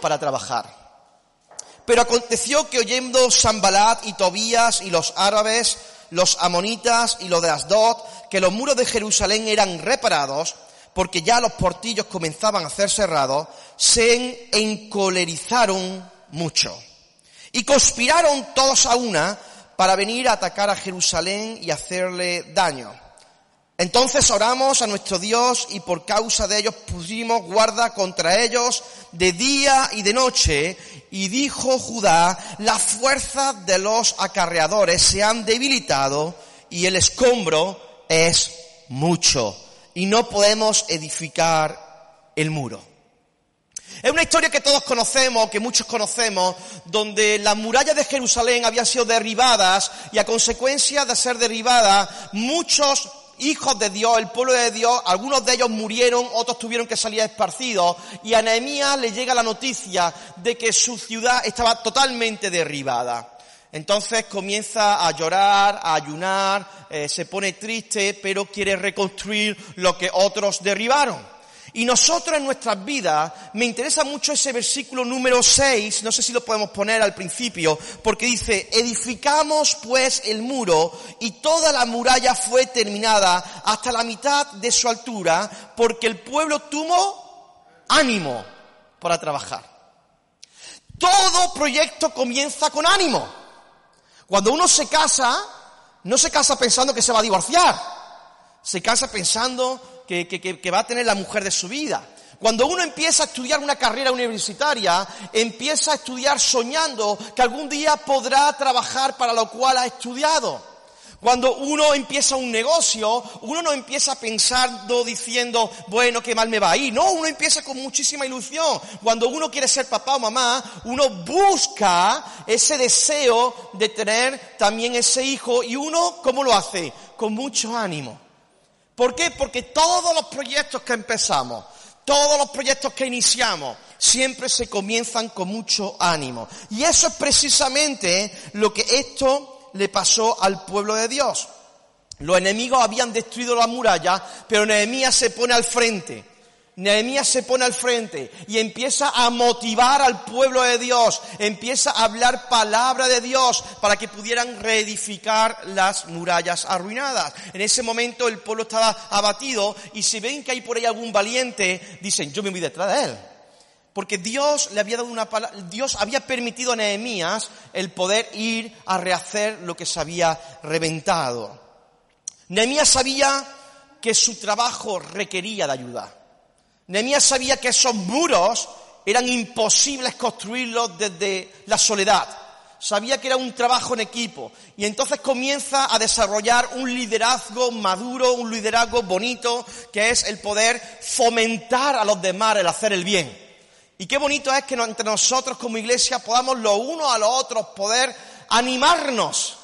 para trabajar. Pero aconteció que oyendo Sambalat y Tobías y los árabes, los amonitas y los de Asdod, que los muros de Jerusalén eran reparados, porque ya los portillos comenzaban a ser cerrados, se encolerizaron mucho. Y conspiraron todos a una para venir a atacar a Jerusalén y hacerle daño. Entonces oramos a nuestro Dios y por causa de ellos pusimos guarda contra ellos de día y de noche. Y dijo Judá, las fuerzas de los acarreadores se han debilitado y el escombro es mucho. Y no podemos edificar el muro. Es una historia que todos conocemos, que muchos conocemos, donde las murallas de Jerusalén habían sido derribadas y a consecuencia de ser derribadas, muchos hijos de Dios, el pueblo de Dios, algunos de ellos murieron, otros tuvieron que salir esparcidos, y a Nehemías le llega la noticia de que su ciudad estaba totalmente derribada. Entonces comienza a llorar, a ayunar, eh, se pone triste, pero quiere reconstruir lo que otros derribaron. Y nosotros en nuestras vidas, me interesa mucho ese versículo número 6, no sé si lo podemos poner al principio, porque dice, edificamos pues el muro y toda la muralla fue terminada hasta la mitad de su altura, porque el pueblo tuvo ánimo para trabajar. Todo proyecto comienza con ánimo. Cuando uno se casa, no se casa pensando que se va a divorciar, se casa pensando que, va a tener la mujer de su vida. Cuando uno empieza a estudiar una carrera universitaria, empieza a estudiar soñando que algún día podrá trabajar para lo cual ha estudiado. Cuando uno empieza un negocio, uno no empieza pensando diciendo, bueno, qué mal me va a ir. No, uno empieza con muchísima ilusión. Cuando uno quiere ser papá o mamá, uno busca ese deseo de tener también ese hijo y uno, ¿cómo lo hace? Con mucho ánimo. ¿Por qué? Porque todos los proyectos que empezamos, todos los proyectos que iniciamos, siempre se comienzan con mucho ánimo. Y eso es precisamente lo que esto le pasó al pueblo de Dios. Los enemigos habían destruido la muralla, pero Nehemías se pone al frente Nehemías se pone al frente y empieza a motivar al pueblo de Dios, empieza a hablar palabra de Dios para que pudieran reedificar las murallas arruinadas. En ese momento el pueblo estaba abatido y si ven que hay por ahí algún valiente, dicen, yo me voy detrás de él. Porque Dios le había dado una palabra, Dios había permitido a Nehemías el poder ir a rehacer lo que se había reventado. Nehemías sabía que su trabajo requería de ayuda. Nehemías sabía que esos muros eran imposibles construirlos desde la soledad. Sabía que era un trabajo en equipo. Y entonces comienza a desarrollar un liderazgo maduro, un liderazgo bonito, que es el poder fomentar a los demás el hacer el bien. Y qué bonito es que entre nosotros como iglesia podamos los unos a los otros poder animarnos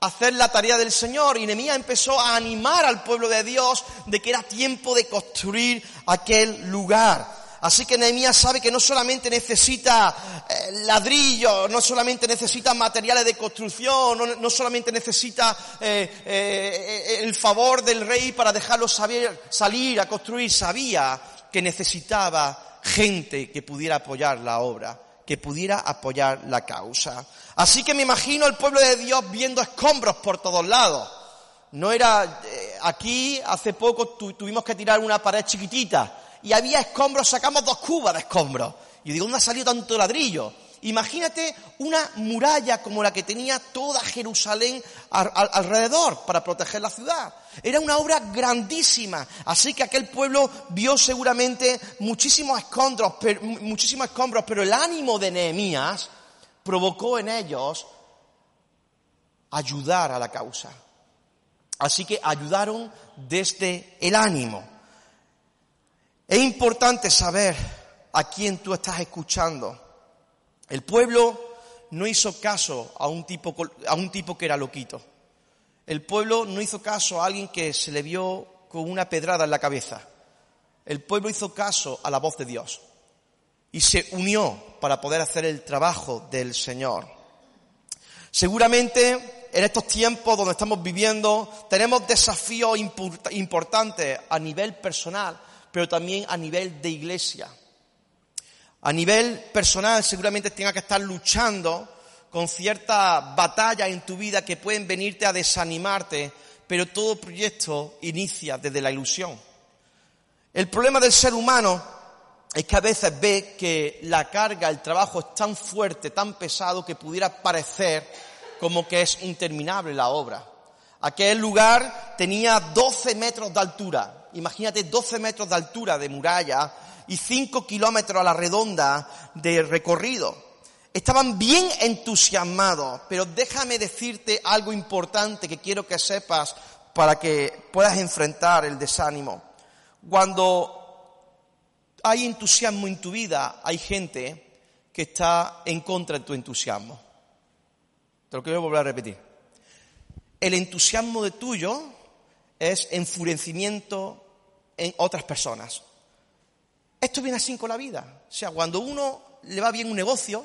hacer la tarea del Señor. Y Nehemías empezó a animar al pueblo de Dios de que era tiempo de construir aquel lugar. Así que Nehemías sabe que no solamente necesita eh, ladrillos, no solamente necesita materiales de construcción, no, solamente necesita eh, eh, el favor del rey para dejarlo salir a construir, sabía que necesitaba gente que pudiera apoyar la obra que pudiera apoyar la causa. Así que me imagino al pueblo de Dios viendo escombros por todos lados. No era, eh, aquí hace poco tuvimos que tirar una pared chiquitita y había escombros, sacamos dos cubas de escombros. Y digo, ¿dónde ha salido tanto ladrillo? Imagínate una muralla como la que tenía toda Jerusalén alrededor para proteger la ciudad. Era una obra grandísima. Así que aquel pueblo vio seguramente muchísimos escombros, muchísimos escombros, pero el ánimo de Nehemías provocó en ellos ayudar a la causa. Así que ayudaron desde el ánimo. Es importante saber a quién tú estás escuchando. El pueblo no hizo caso a un tipo, a un tipo que era loquito. El pueblo no hizo caso a alguien que se le vio con una pedrada en la cabeza. El pueblo hizo caso a la voz de Dios y se unió para poder hacer el trabajo del Señor. Seguramente en estos tiempos donde estamos viviendo tenemos desafíos importantes a nivel personal, pero también a nivel de iglesia. A nivel personal seguramente tengas que estar luchando con ciertas batallas en tu vida que pueden venirte a desanimarte, pero todo proyecto inicia desde la ilusión. El problema del ser humano es que a veces ve que la carga, el trabajo es tan fuerte, tan pesado, que pudiera parecer como que es interminable la obra. Aquel lugar tenía 12 metros de altura. Imagínate 12 metros de altura de muralla y cinco kilómetros a la redonda de recorrido. Estaban bien entusiasmados, pero déjame decirte algo importante que quiero que sepas para que puedas enfrentar el desánimo. Cuando hay entusiasmo en tu vida, hay gente que está en contra de tu entusiasmo. Te lo quiero volver a repetir. El entusiasmo de tuyo es enfurecimiento en otras personas. Esto viene así con la vida. O sea, cuando uno le va bien un negocio,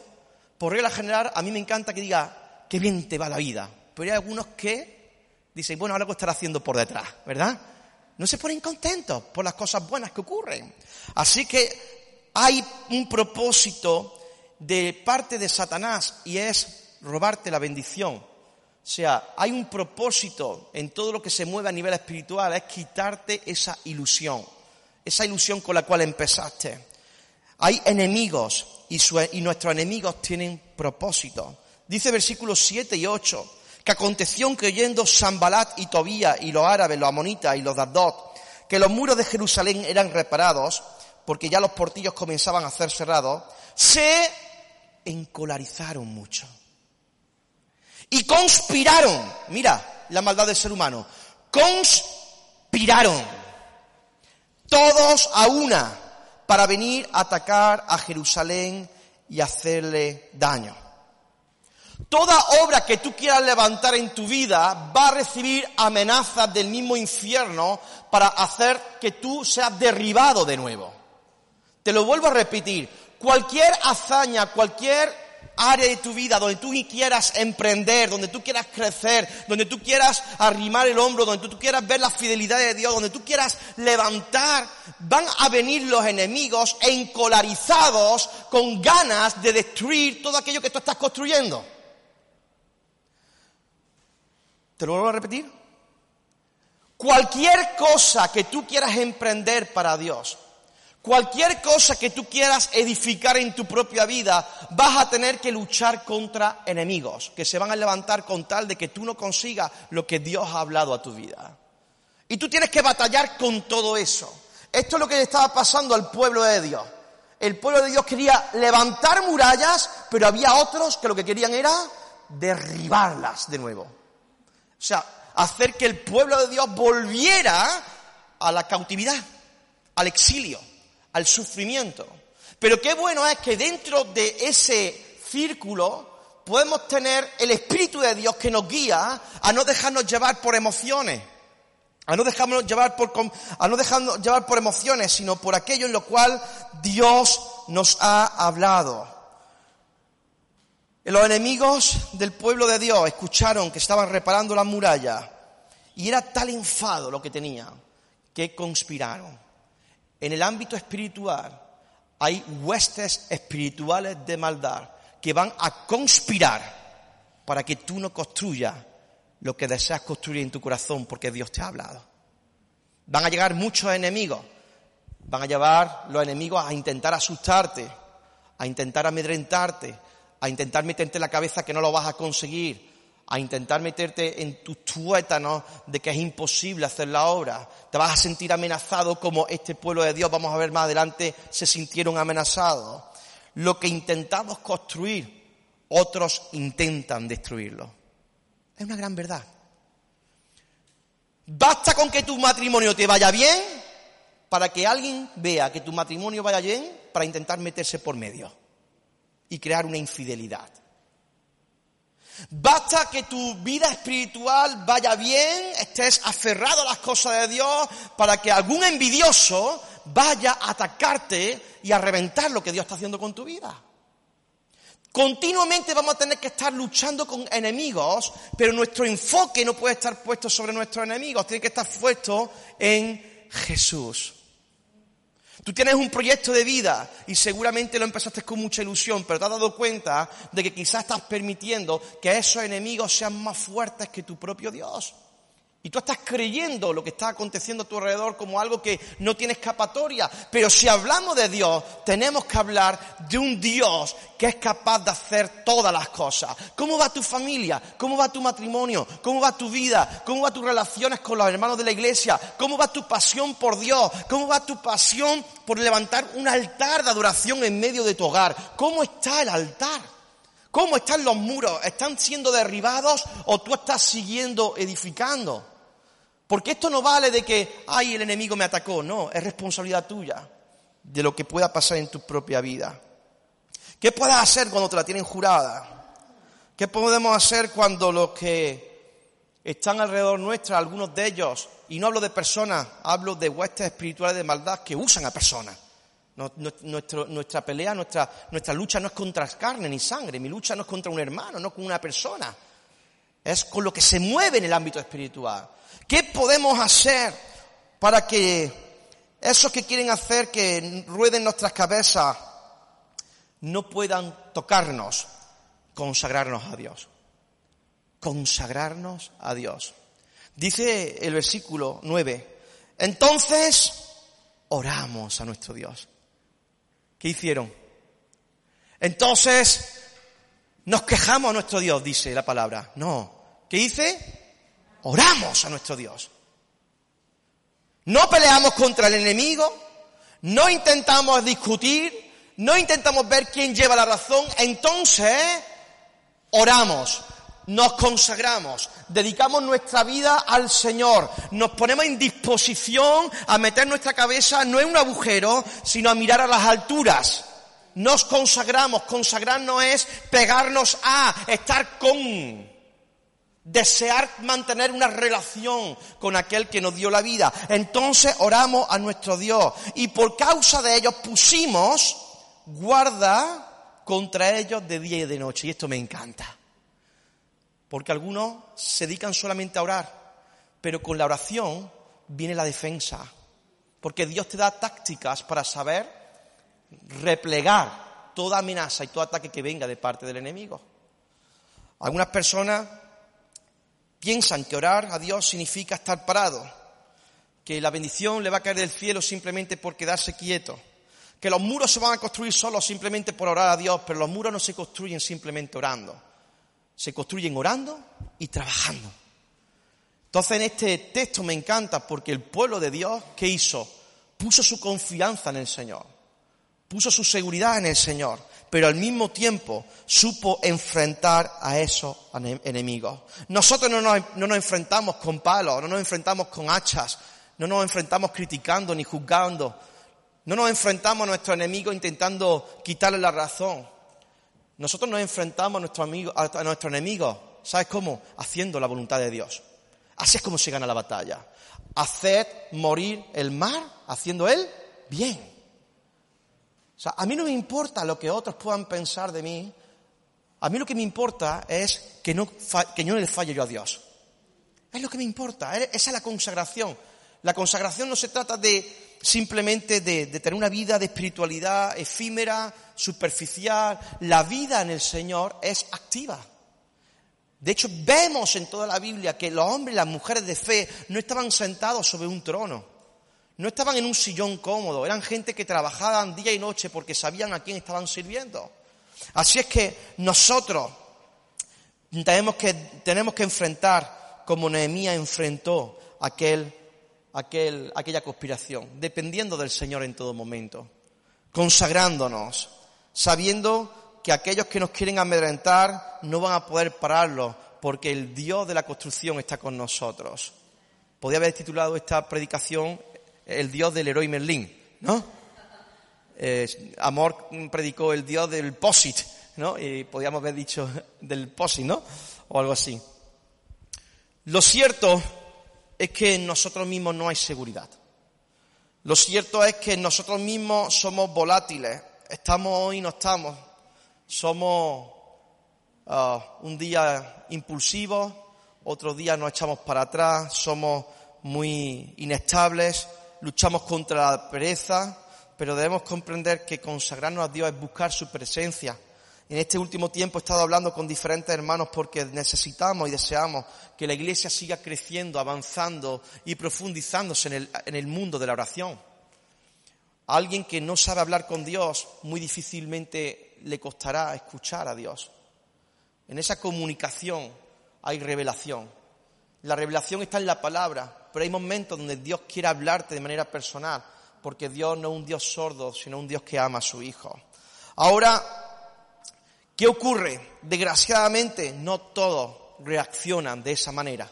por regla general, a mí me encanta que diga, qué bien te va la vida. Pero hay algunos que dicen, bueno, lo estará haciendo por detrás, ¿verdad? No se ponen contentos por las cosas buenas que ocurren. Así que hay un propósito de parte de Satanás y es robarte la bendición. O sea, hay un propósito en todo lo que se mueve a nivel espiritual, es quitarte esa ilusión esa ilusión con la cual empezaste. Hay enemigos y, nuestros enemigos tienen propósito. Dice versículos 7 y 8 que aconteció que oyendo Sambalat y Tobía y los árabes, los amonitas y los dardot, que los muros de Jerusalén eran reparados, porque ya los portillos comenzaban a ser cerrados, se encolarizaron mucho. Y conspiraron, mira la maldad del ser humano, conspiraron todos a una, para venir a atacar a Jerusalén y hacerle daño. Toda obra que tú quieras levantar en tu vida va a recibir amenazas del mismo infierno para hacer que tú seas derribado de nuevo. Te lo vuelvo a repetir. Cualquier hazaña, cualquier área de tu vida donde tú quieras emprender, donde tú quieras crecer, donde tú quieras arrimar el hombro, donde tú quieras ver la fidelidad de Dios, donde tú quieras levantar, van a venir los enemigos encolarizados con ganas de destruir todo aquello que tú estás construyendo. ¿Te lo vuelvo a repetir? Cualquier cosa que tú quieras emprender para Dios, Cualquier cosa que tú quieras edificar en tu propia vida, vas a tener que luchar contra enemigos que se van a levantar con tal de que tú no consigas lo que Dios ha hablado a tu vida. Y tú tienes que batallar con todo eso. Esto es lo que le estaba pasando al pueblo de Dios. El pueblo de Dios quería levantar murallas, pero había otros que lo que querían era derribarlas de nuevo. O sea, hacer que el pueblo de Dios volviera a la cautividad, al exilio al sufrimiento. Pero qué bueno es que dentro de ese círculo podemos tener el Espíritu de Dios que nos guía a no dejarnos llevar por emociones, a no dejarnos llevar por, a no dejarnos llevar por emociones, sino por aquello en lo cual Dios nos ha hablado. Los enemigos del pueblo de Dios escucharon que estaban reparando la muralla y era tal enfado lo que tenían que conspiraron. En el ámbito espiritual hay huestes espirituales de maldad que van a conspirar para que tú no construyas lo que deseas construir en tu corazón porque Dios te ha hablado. Van a llegar muchos enemigos. Van a llevar los enemigos a intentar asustarte, a intentar amedrentarte, a intentar meterte en la cabeza que no lo vas a conseguir, a intentar meterte en tus tuétanos de que es imposible hacer la obra. Te vas a sentir amenazado como este pueblo de Dios, vamos a ver más adelante, se sintieron amenazados. Lo que intentamos construir, otros intentan destruirlo. Es una gran verdad. Basta con que tu matrimonio te vaya bien para que alguien vea que tu matrimonio vaya bien para intentar meterse por medio y crear una infidelidad. Basta que tu vida espiritual vaya bien, estés aferrado a las cosas de Dios, para que algún envidioso vaya a atacarte y a reventar lo que Dios está haciendo con tu vida. Continuamente vamos a tener que estar luchando con enemigos, pero nuestro enfoque no puede estar puesto sobre nuestros enemigos, tiene que estar puesto en Jesús. Tú tienes un proyecto de vida y seguramente lo empezaste con mucha ilusión, pero te has dado cuenta de que quizás estás permitiendo que esos enemigos sean más fuertes que tu propio Dios. Y tú estás creyendo lo que está aconteciendo a tu alrededor como algo que no tiene escapatoria. Pero si hablamos de Dios, tenemos que hablar de un Dios que es capaz de hacer todas las cosas. ¿Cómo va tu familia? ¿Cómo va tu matrimonio? ¿Cómo va tu vida? ¿Cómo va tus relaciones con los hermanos de la iglesia? ¿Cómo va tu pasión por Dios? ¿Cómo va tu pasión por levantar un altar de adoración en medio de tu hogar? ¿Cómo está el altar? ¿Cómo están los muros? ¿Están siendo derribados o tú estás siguiendo edificando? Porque esto no vale de que, ay, el enemigo me atacó. No, es responsabilidad tuya de lo que pueda pasar en tu propia vida. ¿Qué puedes hacer cuando te la tienen jurada? ¿Qué podemos hacer cuando los que están alrededor nuestra, algunos de ellos, y no hablo de personas, hablo de huestes espirituales de maldad que usan a personas? nuestra pelea, nuestra, nuestra lucha no es contra carne ni sangre, mi lucha no es contra un hermano, no con una persona. Es con lo que se mueve en el ámbito espiritual. ¿Qué podemos hacer para que esos que quieren hacer que rueden nuestras cabezas no puedan tocarnos? Consagrarnos a Dios. Consagrarnos a Dios. Dice el versículo 9, entonces oramos a nuestro Dios. ¿Qué hicieron? Entonces nos quejamos a nuestro Dios, dice la palabra. No. ¿Qué dice? oramos a nuestro Dios. No peleamos contra el enemigo, no intentamos discutir, no intentamos ver quién lleva la razón, entonces oramos, nos consagramos, dedicamos nuestra vida al Señor, nos ponemos en disposición a meter nuestra cabeza no en un agujero, sino a mirar a las alturas. Nos consagramos, consagrarnos es pegarnos a, estar con desear mantener una relación con aquel que nos dio la vida. Entonces oramos a nuestro Dios y por causa de ellos pusimos guarda contra ellos de día y de noche. Y esto me encanta. Porque algunos se dedican solamente a orar, pero con la oración viene la defensa. Porque Dios te da tácticas para saber replegar toda amenaza y todo ataque que venga de parte del enemigo. Algunas personas piensan que orar a Dios significa estar parado, que la bendición le va a caer del cielo simplemente por quedarse quieto, que los muros se van a construir solos simplemente por orar a Dios, pero los muros no se construyen simplemente orando, se construyen orando y trabajando. Entonces en este texto me encanta porque el pueblo de Dios, ¿qué hizo? Puso su confianza en el Señor, puso su seguridad en el Señor pero al mismo tiempo supo enfrentar a esos enemigos. Nosotros no nos, enfrentamos con palos, no nos enfrentamos con hachas, no nos enfrentamos criticando ni juzgando, no nos enfrentamos a nuestro enemigo intentando quitarle la razón. Nosotros nos enfrentamos a nuestro, amigo, a nuestro enemigo, ¿sabes cómo? Haciendo la voluntad de Dios. Así es como se gana la batalla. Hacer morir el mar haciendo él bien. O sea, a mí no me importa lo que otros puedan pensar de mí. A mí lo que me importa es que no, que no le falle yo a Dios. Es lo que me importa. Esa es la consagración. La consagración no se trata de simplemente de, de, tener una vida de espiritualidad efímera, superficial. La vida en el Señor es activa. De hecho, vemos en toda la Biblia que los hombres y las mujeres de fe no estaban sentados sobre un trono. No estaban en un sillón cómodo, eran gente que trabajaban día y noche porque sabían a quién estaban sirviendo. Así es que nosotros tenemos que, tenemos que enfrentar como Nehemías enfrentó aquel, aquel, aquella conspiración, dependiendo del Señor en todo momento, consagrándonos, sabiendo que aquellos que nos quieren amedrentar no van a poder pararlo porque el Dios de la construcción está con nosotros. Podría haber titulado esta predicación el dios del héroe Merlín, ¿no? Eh, Amor predicó el dios del POSIT, ¿no? Y podríamos haber dicho del POSIT, ¿no? O algo así. Lo cierto es que en nosotros mismos no hay seguridad. Lo cierto es que nosotros mismos somos volátiles. Estamos hoy, no estamos. Somos ah, un día impulsivos, otro día nos echamos para atrás, somos muy inestables, luchamos contra la pereza, pero debemos comprender que consagrarnos a Dios es buscar su presencia. En este último tiempo he estado hablando con diferentes hermanos porque necesitamos y deseamos que la iglesia siga creciendo, avanzando y profundizándose en el, mundo de la oración. Alguien que no sabe hablar con Dios, muy difícilmente le costará escuchar a Dios. En esa comunicación hay revelación. La revelación está en la palabra, pero hay momentos donde Dios quiere hablarte de manera personal, porque Dios no es un Dios sordo, sino un Dios que ama a su Hijo. Ahora, ¿qué ocurre? Desgraciadamente, no todos reaccionan de esa manera.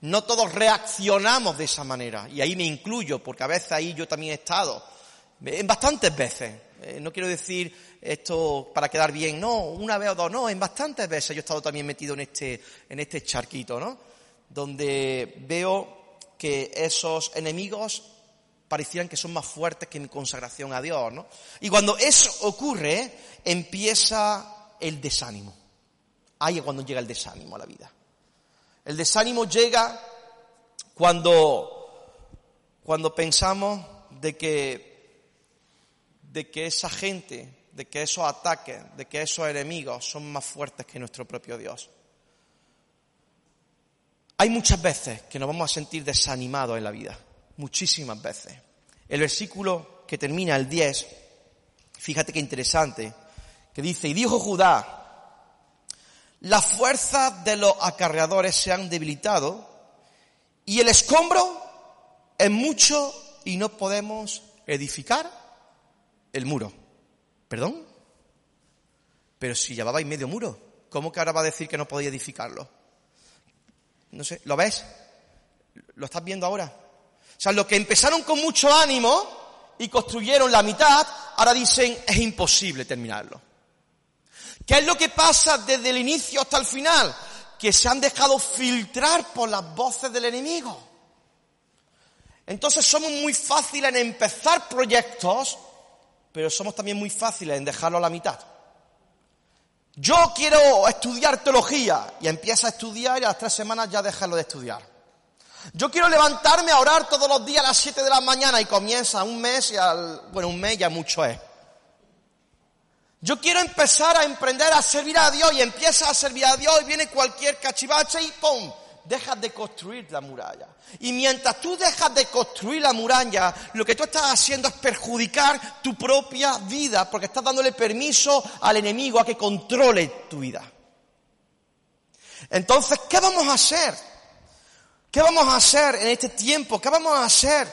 No todos reaccionamos de esa manera. Y ahí me incluyo, porque a veces ahí yo también he estado. En bastantes veces. Eh, no quiero decir esto para quedar bien, no, una vez o dos, no, en bastantes veces yo he estado también metido en este, en este charquito, ¿no? Donde veo que esos enemigos parecían que son más fuertes que mi consagración a Dios, ¿no? Y cuando eso ocurre, empieza el desánimo. Ahí es cuando llega el desánimo a la vida. El desánimo llega cuando, cuando pensamos de que, de que esa gente, de que esos ataques, de que esos enemigos son más fuertes que nuestro propio Dios. Hay muchas veces que nos vamos a sentir desanimados en la vida muchísimas veces. El versículo que termina el 10, fíjate qué interesante, que dice, y dijo Judá, las fuerzas de los acarreadores se han debilitado y el escombro es mucho y no podemos edificar el muro. ¿Perdón? Pero si llevabais medio muro, ¿cómo que ahora va a decir que no podía edificarlo? No sé, ¿lo ves? ¿Lo estás viendo ahora? O sea, los que empezaron con mucho ánimo y construyeron la mitad, ahora dicen es imposible terminarlo. ¿Qué es lo que pasa desde el inicio hasta el final? Que se han dejado filtrar por las voces del enemigo. Entonces somos muy fáciles en empezar proyectos, pero somos también muy fáciles en dejarlo a la mitad. Yo quiero estudiar teología y empieza a estudiar y a las tres semanas ya dejarlo de estudiar. Yo quiero levantarme a orar todos los días a las 7 de la mañana y comienza un mes y al, bueno, un mes ya mucho es. Yo quiero empezar a emprender a servir a Dios y empieza a servir a Dios y viene cualquier cachivache y ¡pum! Dejas de construir la muralla. Y mientras tú dejas de construir la muralla, lo que tú estás haciendo es perjudicar tu propia vida porque estás dándole permiso al enemigo a que controle tu vida. Entonces, ¿qué vamos a hacer? ¿Qué vamos a hacer en este tiempo? ¿Qué vamos a hacer?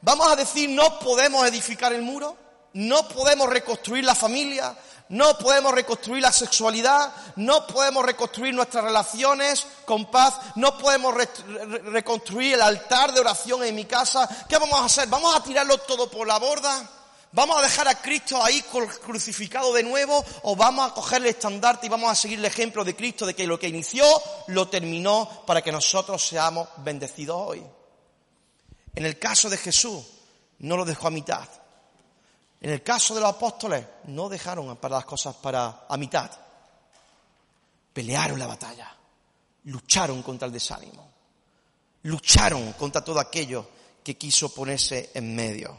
¿Vamos a decir no podemos edificar el muro? ¿No podemos reconstruir la familia? ¿No podemos reconstruir la sexualidad? ¿No podemos reconstruir nuestras relaciones con paz? ¿No podemos reconstruir el altar de oración en mi casa? ¿Qué vamos a hacer? ¿Vamos a tirarlo todo por la borda? ¿Vamos a dejar a Cristo ahí crucificado de nuevo o vamos a coger el estandarte y vamos a seguir el ejemplo de Cristo de que lo que inició lo terminó para que nosotros seamos bendecidos hoy? En el caso de Jesús, no lo dejó a mitad. En el caso de los apóstoles, no dejaron para las cosas para a mitad. Pelearon la batalla, lucharon contra el desánimo, lucharon contra todo aquello que quiso ponerse en medio.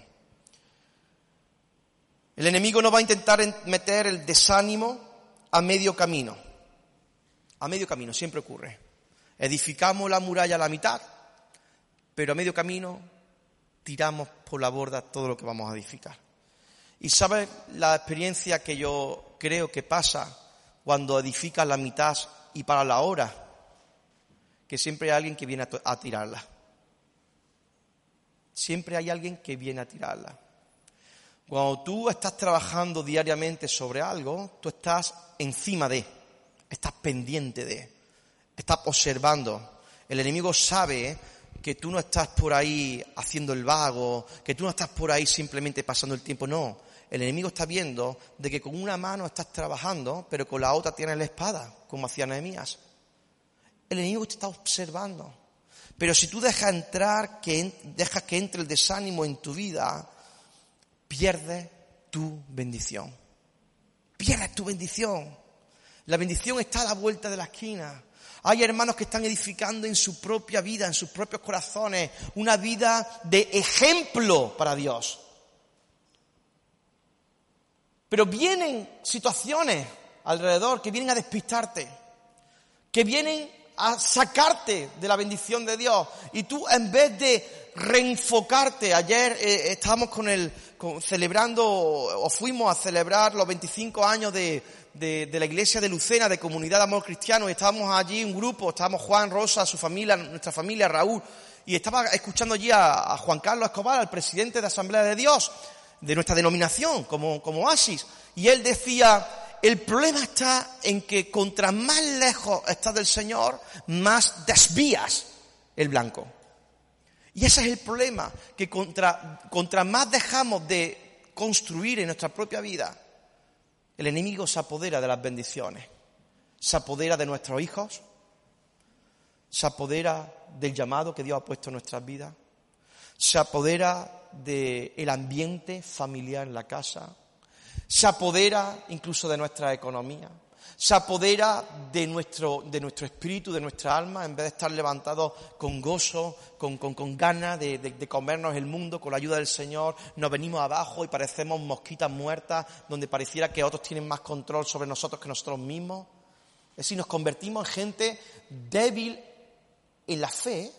El enemigo no va a intentar meter el desánimo a medio camino. A medio camino, siempre ocurre. Edificamos la muralla a la mitad, pero a medio camino tiramos por la borda todo lo que vamos a edificar. Y sabes la experiencia que yo creo que pasa cuando edificas la mitad y para la hora, que siempre hay alguien que viene a tirarla. Siempre hay alguien que viene a tirarla. Cuando tú estás trabajando diariamente sobre algo, tú estás encima de, estás pendiente de, estás observando. El enemigo sabe que tú no estás por ahí haciendo el vago, que tú no estás por ahí simplemente pasando el tiempo, no. El enemigo está viendo de que con una mano estás trabajando, pero con la otra tienes la espada, como hacía Nehemías. El enemigo te está observando. Pero si tú dejas entrar, que, dejas que entre el desánimo en tu vida, pierde tu bendición. Pierde tu bendición. La bendición está a la vuelta de la esquina. Hay hermanos que están edificando en su propia vida, en sus propios corazones, una vida de ejemplo para Dios. Pero vienen situaciones alrededor que vienen a despistarte, que vienen a sacarte de la bendición de Dios. Y tú en vez de reenfocarte, ayer eh, estábamos con el, celebrando, o fuimos a celebrar los 25 años de, de, la iglesia de Lucena, de Comunidad de Amor Cristiano, y estábamos allí un grupo, estábamos Juan, Rosa, su familia, nuestra familia, Raúl, y estaba escuchando allí a, Juan Carlos Escobar, al presidente de Asamblea de Dios, de nuestra denominación, como, como Oasis, y él decía, el problema está en que contra más lejos estás del Señor, más desvías el blanco. Y ese es el problema, que contra, contra más dejamos de construir en nuestra propia vida, el enemigo se apodera de las bendiciones, se apodera de nuestros hijos, se apodera del llamado que Dios ha puesto en nuestras vidas, se apodera del ambiente familiar en la casa, se apodera incluso de nuestra economía, se apodera de nuestro, de nuestro espíritu, de nuestra alma, en vez de estar levantados con gozo, con, con, ganas de, de, comernos el mundo con la ayuda del Señor, nos venimos abajo y parecemos mosquitas muertas, donde pareciera que otros tienen más control sobre nosotros que nosotros mismos. Es decir, nos convertimos en gente débil en la fe,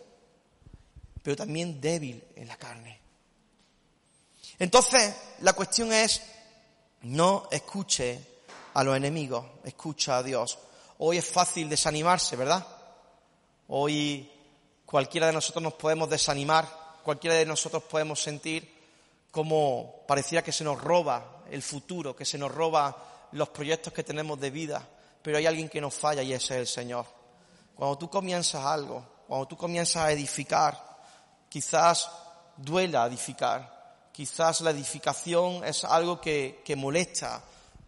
pero también débil en la carne. Entonces, la cuestión es, no escuche a los enemigos, escucha a Dios. Hoy es fácil desanimarse, ¿verdad? Hoy cualquiera de nosotros nos podemos desanimar, cualquiera de nosotros podemos sentir como pareciera que se nos roba el futuro, que se nos roba los proyectos que tenemos de vida, pero hay alguien que nos falla y ese es el Señor. Cuando tú comienzas algo, cuando tú comienzas a edificar, quizás duela edificar, quizás la edificación es algo que, que molesta,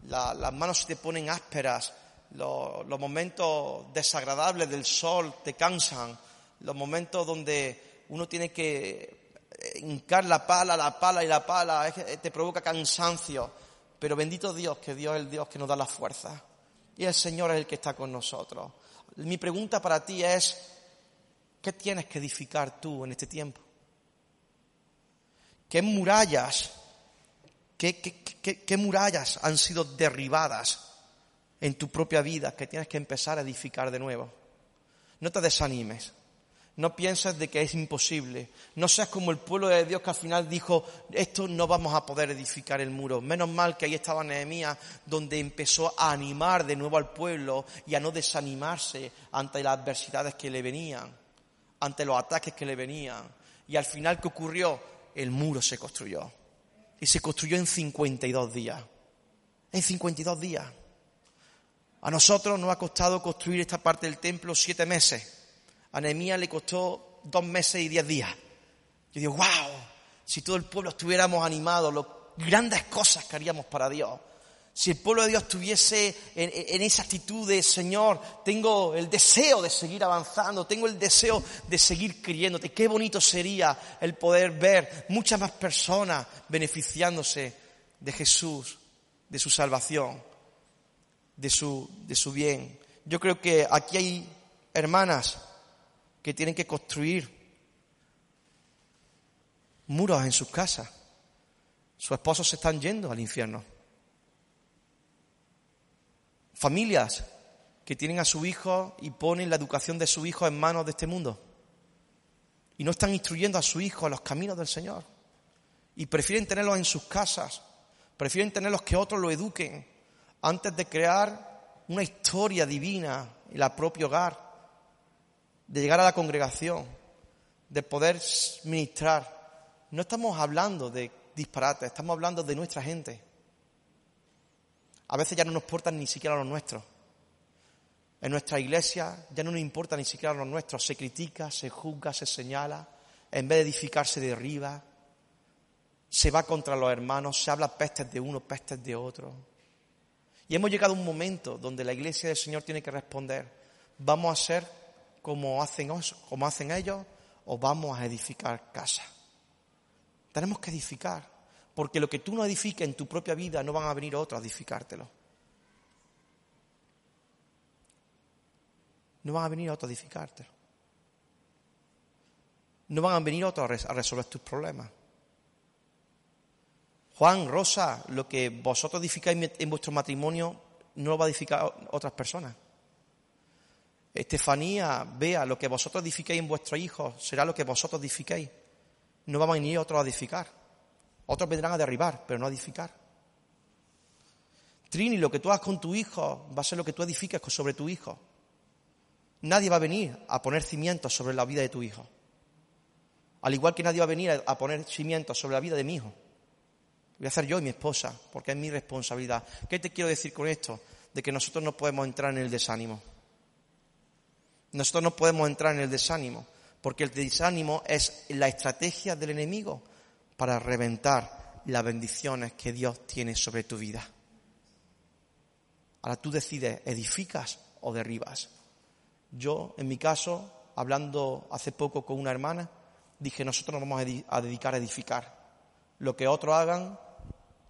las manos se te ponen ásperas, los, momentos desagradables del sol te cansan, los momentos donde uno tiene que eh, hincar la pala, la pala y la pala, te provoca cansancio. Pero bendito Dios, que Dios es el Dios que nos da la fuerza. Y el Señor es el que está con nosotros. Mi pregunta para ti es, ¿qué tienes que edificar tú en este tiempo? ¿Qué murallas ¿Qué, murallas han sido derribadas en tu propia vida que tienes que empezar a edificar de nuevo? No te desanimes. No pienses de que es imposible. No seas como el pueblo de Dios que al final dijo, esto no vamos a poder edificar el muro. Menos mal que ahí estaba Nehemías, donde empezó a animar de nuevo al pueblo y a no desanimarse ante las adversidades que le venían, ante los ataques que le venían. Y al final, ¿qué ocurrió? El muro se construyó y se construyó en 52 días. En 52 días. A nosotros nos ha costado construir esta parte del templo siete meses. A Nehemías le costó dos meses y diez días. Yo digo, wow, si todo el pueblo estuviéramos animados, las grandes cosas que haríamos para Dios. Si el pueblo de Dios estuviese en, esa actitud de, Señor, tengo el deseo de seguir avanzando, tengo el deseo de seguir creyéndote, qué bonito sería el poder ver muchas más personas beneficiándose de Jesús, de su salvación, de su, de su bien. Yo creo que aquí hay hermanas que tienen que construir muros en sus casas. Sus esposos se están yendo al infierno Familias que tienen a su hijo y ponen la educación de su hijo en manos de este mundo. Y no están instruyendo a su hijo a los caminos del Señor. Y prefieren tenerlos en sus casas. Prefieren tenerlos que otros lo eduquen antes de crear una historia divina en el propio hogar. De llegar a la congregación. De poder ministrar. No estamos hablando de disparates, estamos hablando de nuestra gente. A veces ya no nos importan ni siquiera los nuestros. En nuestra iglesia ya no nos importa ni siquiera los nuestros. Se critica, se juzga, se señala. En vez de edificarse de arriba, se va contra los hermanos, se habla pestes de uno, pestes de otro. Y hemos llegado a un momento donde la iglesia del Señor tiene que responder, ¿vamos a ser como hacen, como hacen ellos o vamos a edificar casa? Tenemos que edificar. Porque lo que tú no edifiques en tu propia vida no van a venir otros a edificártelo. No van a venir otros a edificártelo. No van a venir otros a resolver tus problemas. Juan, Rosa, lo que vosotros edificáis en vuestro matrimonio no lo va a edificar otras personas. Estefanía, vea, lo que vosotros edificáis en vuestros hijos será lo que vosotros edificáis. No va a venir otros a edificar. Otros vendrán a derribar, pero no a edificar. Trini, lo que tú hagas con tu hijo va a ser lo que tú edifiques sobre tu hijo. Nadie va a venir a poner cimientos sobre la vida de tu hijo. Al igual que nadie va a venir a poner cimientos sobre la vida de mi hijo. Voy a hacer yo y mi esposa, porque es mi responsabilidad. ¿Qué te quiero decir con esto? De que nosotros no podemos entrar en el desánimo. Nosotros no podemos entrar en el desánimo, porque el desánimo es la estrategia del enemigo para reventar las bendiciones que Dios tiene sobre tu vida. Ahora tú decides, edificas o derribas. Yo, en mi caso, hablando hace poco con una hermana, dije, nosotros nos vamos a dedicar a edificar. Lo que otros hagan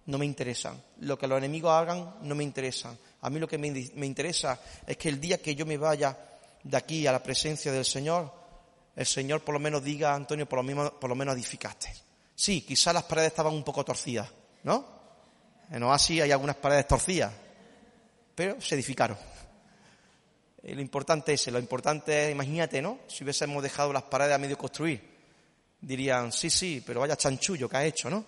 no me interesan. Lo que los enemigos hagan no me interesan. A mí lo que me, interesa es que el día que yo me vaya de aquí a la presencia del Señor, el Señor por lo menos diga, Antonio, por lo, por lo menos edificaste. Sí, quizás las paredes estaban un poco torcidas, ¿no? En Oasis hay algunas paredes torcidas, pero se edificaron. lo importante es, lo importante es, imagínate, ¿no? Si hubiésemos dejado las paredes a medio construir, dirían, sí, sí, pero vaya chanchullo que ha hecho, ¿no?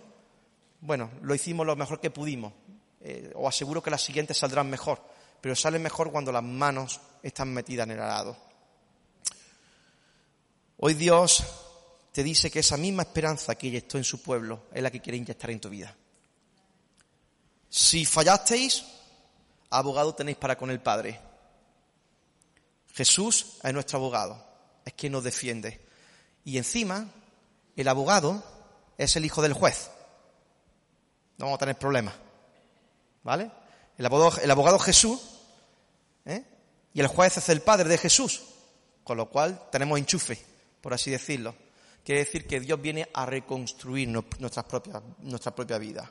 Bueno, lo hicimos lo mejor que pudimos. Eh, os aseguro que las siguientes saldrán mejor, pero salen mejor cuando las manos están metidas en el arado. Hoy Dios te dice que esa misma esperanza que inyectó en su pueblo es la que quiere inyectar en tu vida. Si fallasteis, abogado tenéis para con el Padre. Jesús es nuestro abogado, es quien nos defiende. Y encima, el abogado es el hijo del juez. No vamos a tener problemas. ¿Vale? El abogado, Jesús ¿eh? y el juez es el padre de Jesús. Con lo cual tenemos enchufe, por así decirlo. Quiere decir que Dios viene a reconstruir nuestra propia, nuestra propia vida.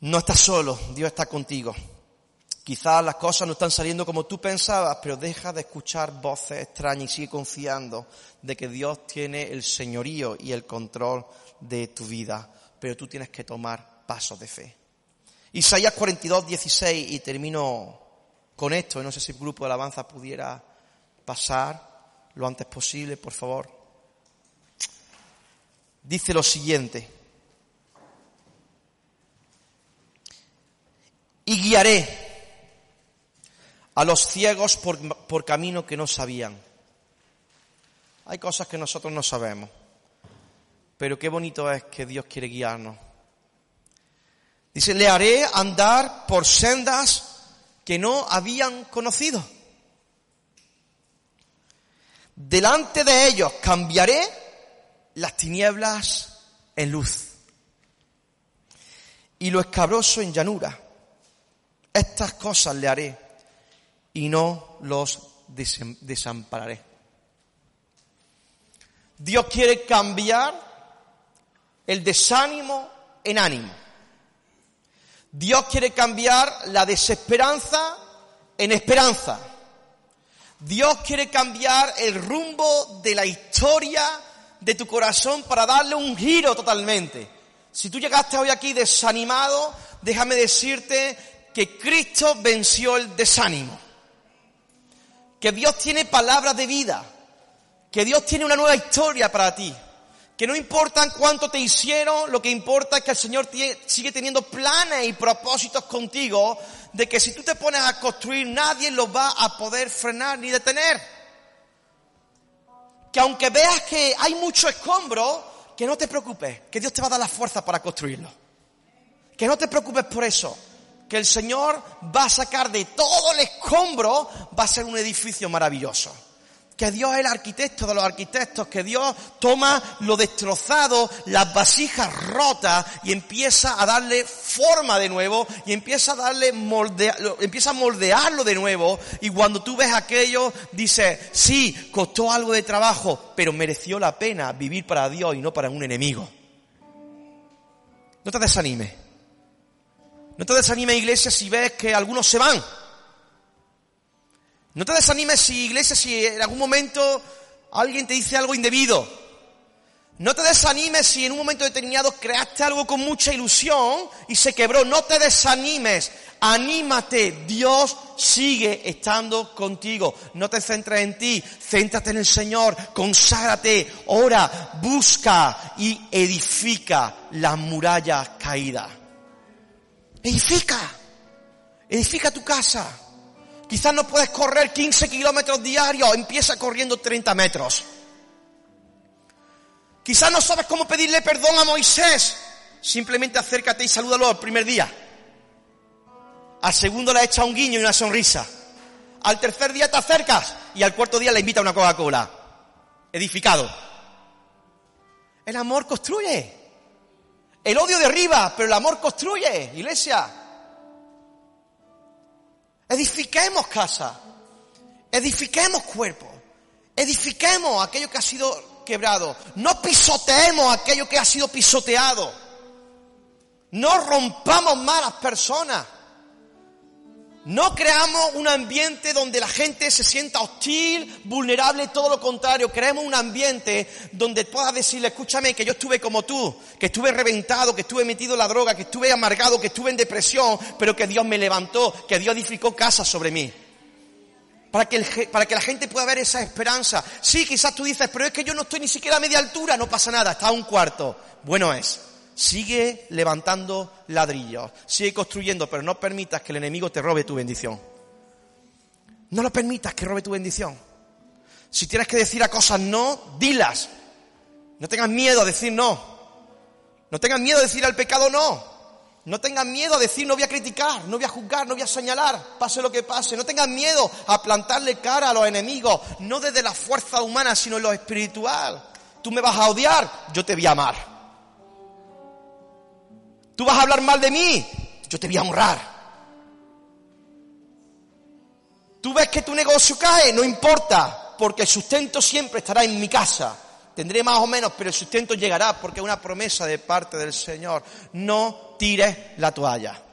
No estás solo, Dios está contigo. Quizás las cosas no están saliendo como tú pensabas, pero deja de escuchar voces extrañas y sigue confiando de que Dios tiene el señorío y el control de tu vida. Pero tú tienes que tomar pasos de fe. Isaías 42, 16, y termino con esto. No sé si el grupo de alabanza pudiera pasar lo antes posible, por favor. Dice lo siguiente. Y guiaré a los ciegos por, camino que no sabían. Hay cosas que nosotros no sabemos, pero qué bonito es que Dios quiere guiarnos. Dice, le haré andar por sendas que no habían conocido. Delante de ellos cambiaré las tinieblas en luz y lo escabroso en llanura. Estas cosas le haré y no los desampararé. Dios quiere cambiar el desánimo en ánimo. Dios quiere cambiar la desesperanza en esperanza. Dios quiere cambiar el rumbo de la historia de tu corazón para darle un giro totalmente. Si tú llegaste hoy aquí desanimado, déjame decirte que Cristo venció el desánimo que Dios tiene palabras de vida, que Dios tiene una nueva historia para ti, que no importa cuánto te hicieron, lo que importa es que el Señor sigue teniendo planes y propósitos contigo, de que si tú te pones a construir nadie lo va a poder frenar ni detener. Que aunque veas que hay mucho escombro, que no te preocupes, que Dios te va a dar la fuerza para construirlo. Que no te preocupes por eso que el Señor va a sacar de todo el escombro, va a ser un edificio maravilloso. Que Dios es el arquitecto de los arquitectos, que Dios toma lo destrozado, las vasijas rotas y empieza a darle forma de nuevo y empieza a darle empieza a moldearlo de nuevo y cuando tú ves aquello dices, sí, costó algo de trabajo, pero mereció la pena vivir para Dios y no para un enemigo. No te desanimes. No te desanimes, iglesia, si ves que algunos se van. No te desanimes, si, iglesia, si en algún momento alguien te dice algo indebido. No te desanimes si en un momento determinado creaste algo con mucha ilusión y se quebró. No te desanimes. Anímate. Dios sigue estando contigo. No te centres en ti. Céntrate en el Señor. Conságrate. Ora. Busca y edifica las murallas caídas. Edifica. Edifica tu casa. Quizás no puedes correr 15 kilómetros diarios. Empieza corriendo 30 metros. Quizás no sabes cómo pedirle perdón a Moisés. Simplemente acércate y salúdalo al primer día. Al segundo le echa un guiño y una sonrisa. Al tercer día te acercas y al cuarto día le invita a una Coca-Cola. Edificado. El amor construye. El odio derriba, pero el amor construye, iglesia. Edifiquemos casa. Edifiquemos cuerpo. Edifiquemos aquello que ha sido quebrado. No pisoteemos aquello que ha sido pisoteado. No rompamos malas personas. No creamos un ambiente donde la gente se sienta hostil, vulnerable, todo lo contrario. Creemos un ambiente donde puedas decirle, escúchame, que yo estuve como tú, que estuve reventado, que estuve metido en la droga, que estuve amargado, que estuve en depresión, pero que Dios me levantó, que Dios edificó casa sobre mí para que, para que la gente pueda ver esa esperanza. Sí, quizás tú dices, pero es que yo no estoy ni siquiera a media altura, no pasa nada, está a un cuarto. Bueno es, sigue levantando ladrillos, sigue construyendo, pero no permitas que el enemigo te robe tu bendición. No lo permitas que robe tu bendición. Si tienes que decir a cosas no, dilas. No tengas miedo a decir no. No tengas miedo a decir al pecado no. No tengan miedo a decir no voy a criticar, no voy a juzgar, no voy a señalar, pase lo que pase. No tengan miedo a plantarle cara a los enemigos, no desde la fuerza humana, sino en lo espiritual. Tú me vas a odiar, yo te voy a amar. Tú vas a hablar mal de mí, yo te voy a honrar. Tú ves que tu negocio cae, no importa, porque el sustento siempre estará en mi casa. Tendré más o menos, pero el sustento llegará porque es una promesa de parte del Señor. No tires la toalla.